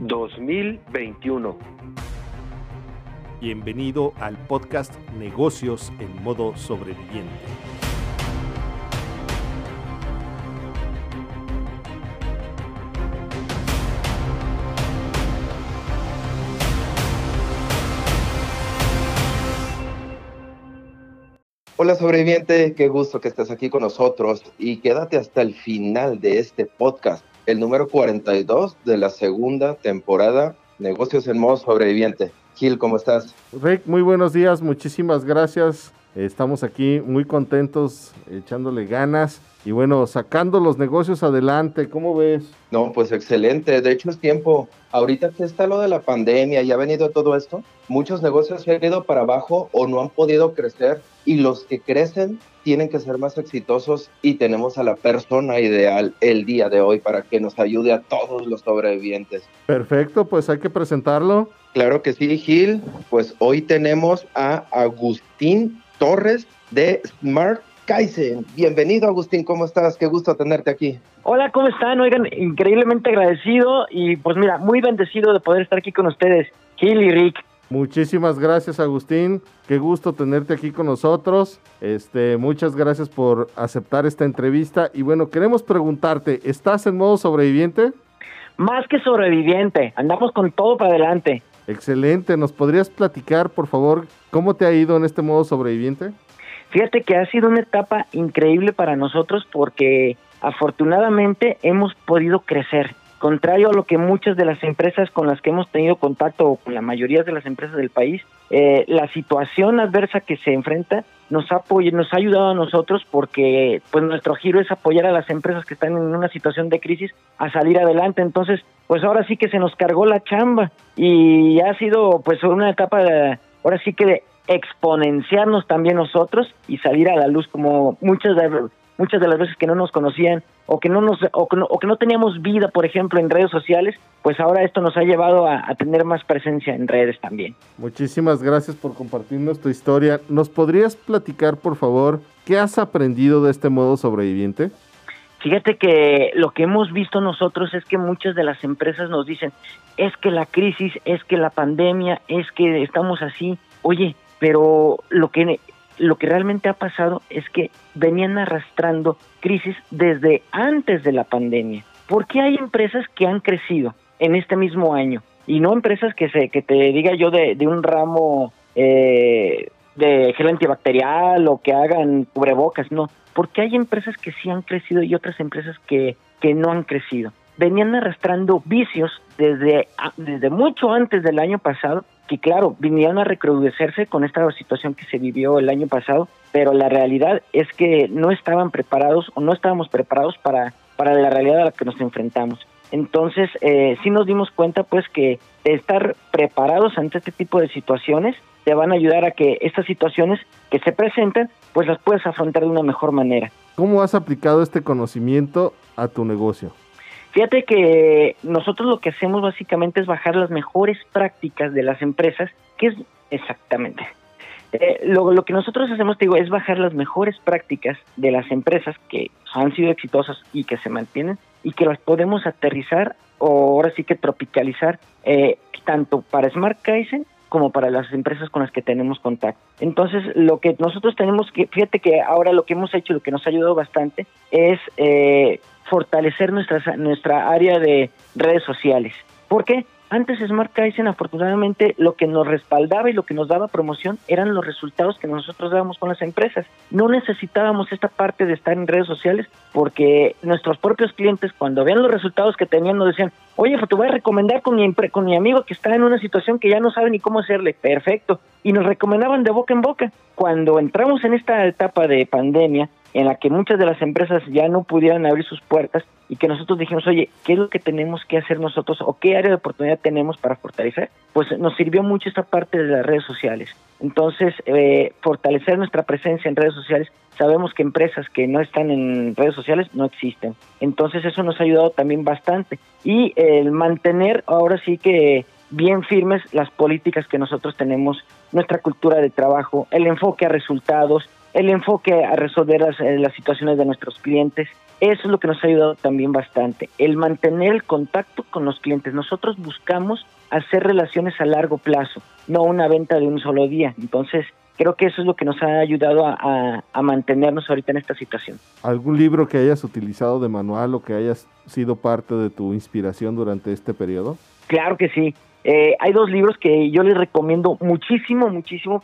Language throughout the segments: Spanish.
2021. Bienvenido al podcast Negocios en modo sobreviviente. Hola sobreviviente, qué gusto que estés aquí con nosotros y quédate hasta el final de este podcast, el número 42 de la segunda temporada Negocios en modo sobreviviente. Gil, ¿cómo estás? Rick, muy buenos días, muchísimas gracias. Estamos aquí muy contentos, echándole ganas y bueno, sacando los negocios adelante. ¿Cómo ves? No, pues excelente. De hecho, es tiempo. Ahorita que está lo de la pandemia y ha venido todo esto, muchos negocios se han ido para abajo o no han podido crecer y los que crecen tienen que ser más exitosos y tenemos a la persona ideal el día de hoy para que nos ayude a todos los sobrevivientes. Perfecto, pues hay que presentarlo. Claro que sí, Gil. Pues hoy tenemos a Agustín Torres de Smart Kaizen. Bienvenido, Agustín, ¿cómo estás? Qué gusto tenerte aquí. Hola, ¿cómo están? Oigan, increíblemente agradecido y pues mira, muy bendecido de poder estar aquí con ustedes, Gil y Rick. Muchísimas gracias, Agustín. Qué gusto tenerte aquí con nosotros. Este, muchas gracias por aceptar esta entrevista. Y bueno, queremos preguntarte, ¿estás en modo sobreviviente? Más que sobreviviente, andamos con todo para adelante. Excelente. ¿Nos podrías platicar, por favor, cómo te ha ido en este modo sobreviviente? Fíjate que ha sido una etapa increíble para nosotros porque afortunadamente hemos podido crecer. Contrario a lo que muchas de las empresas con las que hemos tenido contacto, o con la mayoría de las empresas del país, eh, la situación adversa que se enfrenta nos ha, nos ha ayudado a nosotros porque pues nuestro giro es apoyar a las empresas que están en una situación de crisis a salir adelante. Entonces, pues ahora sí que se nos cargó la chamba y ha sido pues una etapa, de, ahora sí que de exponenciarnos también nosotros y salir a la luz como muchas de, muchas de las veces que no nos conocían o que no nos o que no, teníamos vida, por ejemplo, en redes sociales, pues ahora esto nos ha llevado a, a, tener más presencia en redes también. Muchísimas gracias por compartirnos tu historia. ¿Nos podrías platicar, por favor, qué has aprendido de este modo sobreviviente? Fíjate que lo que hemos visto nosotros es que muchas de las empresas nos dicen, es que la crisis, es que la pandemia, es que estamos así. Oye, pero lo que lo que realmente ha pasado es que venían arrastrando crisis desde antes de la pandemia. ¿Por qué hay empresas que han crecido en este mismo año? Y no empresas que se que te diga yo de, de un ramo eh, de gel antibacterial o que hagan cubrebocas, no. Porque hay empresas que sí han crecido y otras empresas que, que no han crecido. Venían arrastrando vicios desde, desde mucho antes del año pasado que claro, vinieron a recrudecerse con esta situación que se vivió el año pasado, pero la realidad es que no estaban preparados o no estábamos preparados para, para la realidad a la que nos enfrentamos. Entonces, eh, sí nos dimos cuenta pues que estar preparados ante este tipo de situaciones te van a ayudar a que estas situaciones que se presentan, pues las puedas afrontar de una mejor manera. ¿Cómo has aplicado este conocimiento a tu negocio? Fíjate que nosotros lo que hacemos básicamente es bajar las mejores prácticas de las empresas, que es exactamente. Eh, lo, lo, que nosotros hacemos, te digo, es bajar las mejores prácticas de las empresas que han sido exitosas y que se mantienen y que las podemos aterrizar o ahora sí que tropicalizar eh, tanto para Smart Kaizen como para las empresas con las que tenemos contacto. Entonces, lo que nosotros tenemos que, fíjate que ahora lo que hemos hecho, lo que nos ha ayudado bastante, es eh, fortalecer nuestra, nuestra área de redes sociales. ¿Por qué? Antes Smart Kaizen, afortunadamente, lo que nos respaldaba y lo que nos daba promoción eran los resultados que nosotros dábamos con las empresas. No necesitábamos esta parte de estar en redes sociales porque nuestros propios clientes, cuando vean los resultados que tenían, nos decían, oye, pues te voy a recomendar con mi, con mi amigo que está en una situación que ya no sabe ni cómo hacerle. Perfecto. Y nos recomendaban de boca en boca. Cuando entramos en esta etapa de pandemia, en la que muchas de las empresas ya no pudieran abrir sus puertas y que nosotros dijimos, oye, ¿qué es lo que tenemos que hacer nosotros o qué área de oportunidad tenemos para fortalecer? Pues nos sirvió mucho esta parte de las redes sociales. Entonces, eh, fortalecer nuestra presencia en redes sociales, sabemos que empresas que no están en redes sociales no existen. Entonces, eso nos ha ayudado también bastante. Y el mantener ahora sí que bien firmes las políticas que nosotros tenemos, nuestra cultura de trabajo, el enfoque a resultados, el enfoque a resolver las, eh, las situaciones de nuestros clientes Eso es lo que nos ha ayudado también bastante, el mantener el contacto con los clientes. Nosotros buscamos hacer relaciones a largo plazo, no una venta de un solo día. Entonces, creo que eso es lo que nos ha ayudado a, mantenernos ahorita en esta situación. ¿Algún libro que hayas utilizado de manual o que hayas sido parte de tu inspiración durante este periodo? Claro que sí. Eh, hay dos libros que yo les recomiendo muchísimo, muchísimo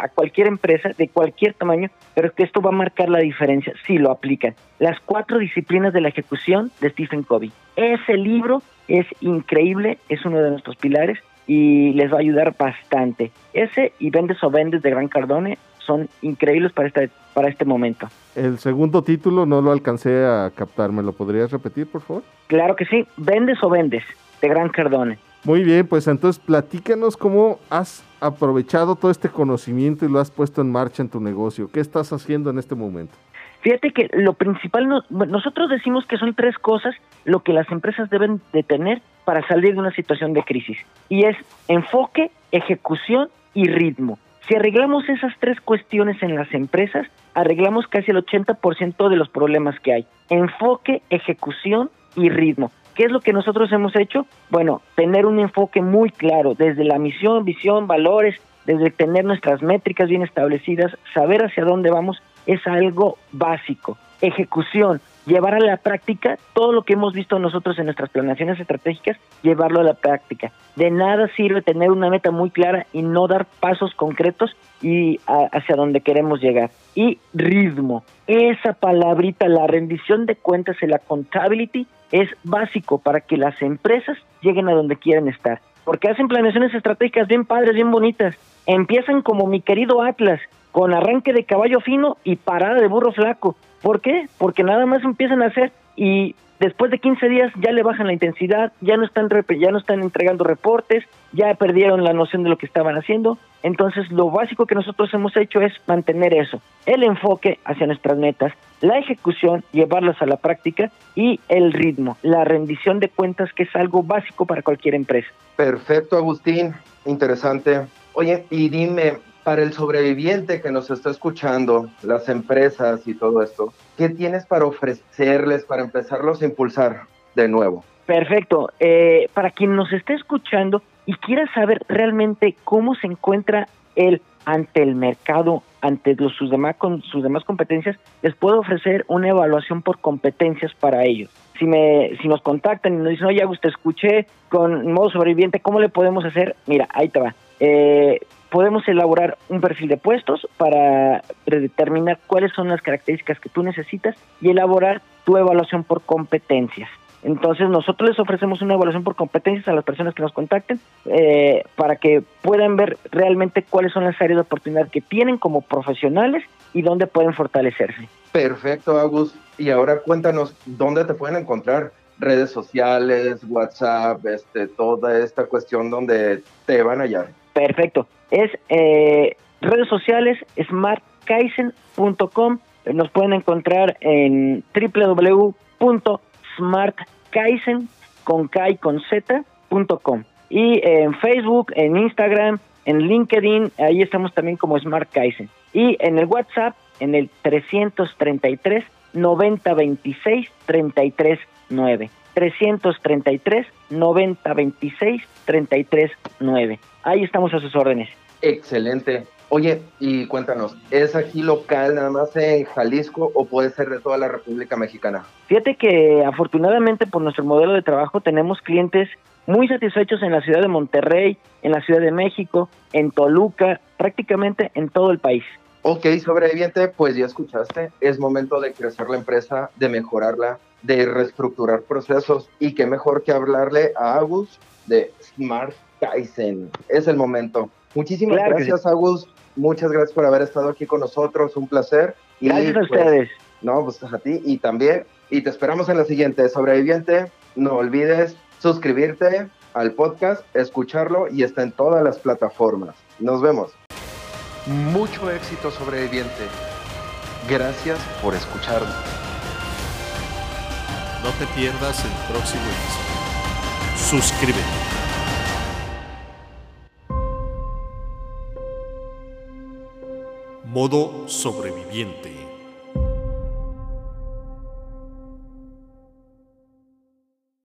a, cualquier empresa de cualquier tamaño, pero que esto va a marcar la diferencia si lo aplican. Las cuatro disciplinas de la ejecución de Stephen Covey. Ese libro es increíble, es uno de nuestros pilares y les va a ayudar bastante. Ese y Vendes o Vendes de Gran Cardone son increíbles para este, para este momento. El segundo título no lo alcancé a captar, ¿me lo podrías repetir, por favor? Claro que sí, Vendes o Vendes de Gran Cardone. Muy bien, pues entonces platícanos cómo has aprovechado todo este conocimiento y lo has puesto en marcha en tu negocio. ¿Qué estás haciendo en este momento? Fíjate que lo principal, nosotros decimos que son tres cosas lo que las empresas deben de tener para salir de una situación de crisis. Y es enfoque, ejecución y ritmo. Si arreglamos esas tres cuestiones en las empresas, arreglamos casi el 80% de los problemas que hay. Enfoque, ejecución y ritmo. ¿Qué es lo que nosotros hemos hecho? Bueno, tener un enfoque muy claro, desde la misión, visión, valores, desde tener nuestras métricas bien establecidas, saber hacia dónde vamos, es algo básico. Ejecución, llevar a la práctica todo lo que hemos visto nosotros en nuestras planeaciones estratégicas, llevarlo a la práctica. De nada sirve tener una meta muy clara y no dar pasos concretos y hacia donde queremos llegar. Y ritmo, esa palabrita, la rendición de cuentas la accountability es básico para que las empresas lleguen a donde quieren estar. Porque hacen planeaciones estratégicas bien padres, bien bonitas. Empiezan como mi querido Atlas, con arranque de caballo fino y parada de burro flaco. ¿Por qué? Porque nada más empiezan a hacer y después de 15 días ya le bajan la intensidad, ya no están ya no están entregando reportes, ya perdieron la noción de lo que estaban haciendo. Entonces, lo básico que nosotros hemos hecho es mantener eso, el enfoque hacia nuestras metas, la ejecución, llevarlas a la práctica y el ritmo, la rendición de cuentas que es algo básico para cualquier empresa. Perfecto, Agustín, interesante. Oye, y dime, para el sobreviviente que nos está escuchando, las empresas y todo esto, ¿qué tienes para ofrecerles, para empezarlos a impulsar de nuevo? Perfecto. Eh, para quien nos esté escuchando y quiera saber realmente cómo se encuentra él ante el mercado, ante los, sus, demás, con, sus demás competencias, les puedo ofrecer una evaluación por competencias para ellos. Si, me, si nos contactan y nos dicen, oye, usted escuché con modo sobreviviente, ¿cómo le podemos hacer? Mira, ahí te va. Eh, podemos elaborar un perfil de puestos para determinar cuáles son las características que tú necesitas y elaborar tu evaluación por competencias. Entonces nosotros les ofrecemos una evaluación por competencias a las personas que nos contacten eh, para que puedan ver realmente cuáles son las áreas de oportunidad que tienen como profesionales y dónde pueden fortalecerse. Perfecto, Agus. Y ahora cuéntanos dónde te pueden encontrar redes sociales, WhatsApp, este, toda esta cuestión donde te van a hallar. Perfecto. Es eh, redes sociales smartkaizen.com. Nos pueden encontrar en www.smart Kaizen con K con Z.com. Y en Facebook, en Instagram, en LinkedIn, ahí estamos también como Smart Kaizen. Y en el WhatsApp, en el 333 9026 339. 333 9026 339. Ahí estamos a sus órdenes. Excelente. Oye, y cuéntanos, ¿es aquí local nada más en Jalisco o puede ser de toda la República Mexicana? Fíjate que afortunadamente por nuestro modelo de trabajo tenemos clientes muy satisfechos en la ciudad de Monterrey, en la ciudad de México, en Toluca, prácticamente en todo el país. Ok, sobreviviente, pues ya escuchaste, es momento de crecer la empresa, de mejorarla, de reestructurar procesos y qué mejor que hablarle a Agus de Smart Kaizen. Es el momento. Muchísimas gracias, Agus. Muchas gracias por haber estado aquí con nosotros. Un placer. Y, gracias a pues, ustedes. No, pues a ti y también. Y te esperamos en la siguiente. Sobreviviente, no olvides suscribirte al podcast, escucharlo y está en todas las plataformas. Nos vemos. Mucho éxito, sobreviviente. Gracias por escucharnos. No te pierdas el próximo episodio. Suscríbete. Modo sobreviviente.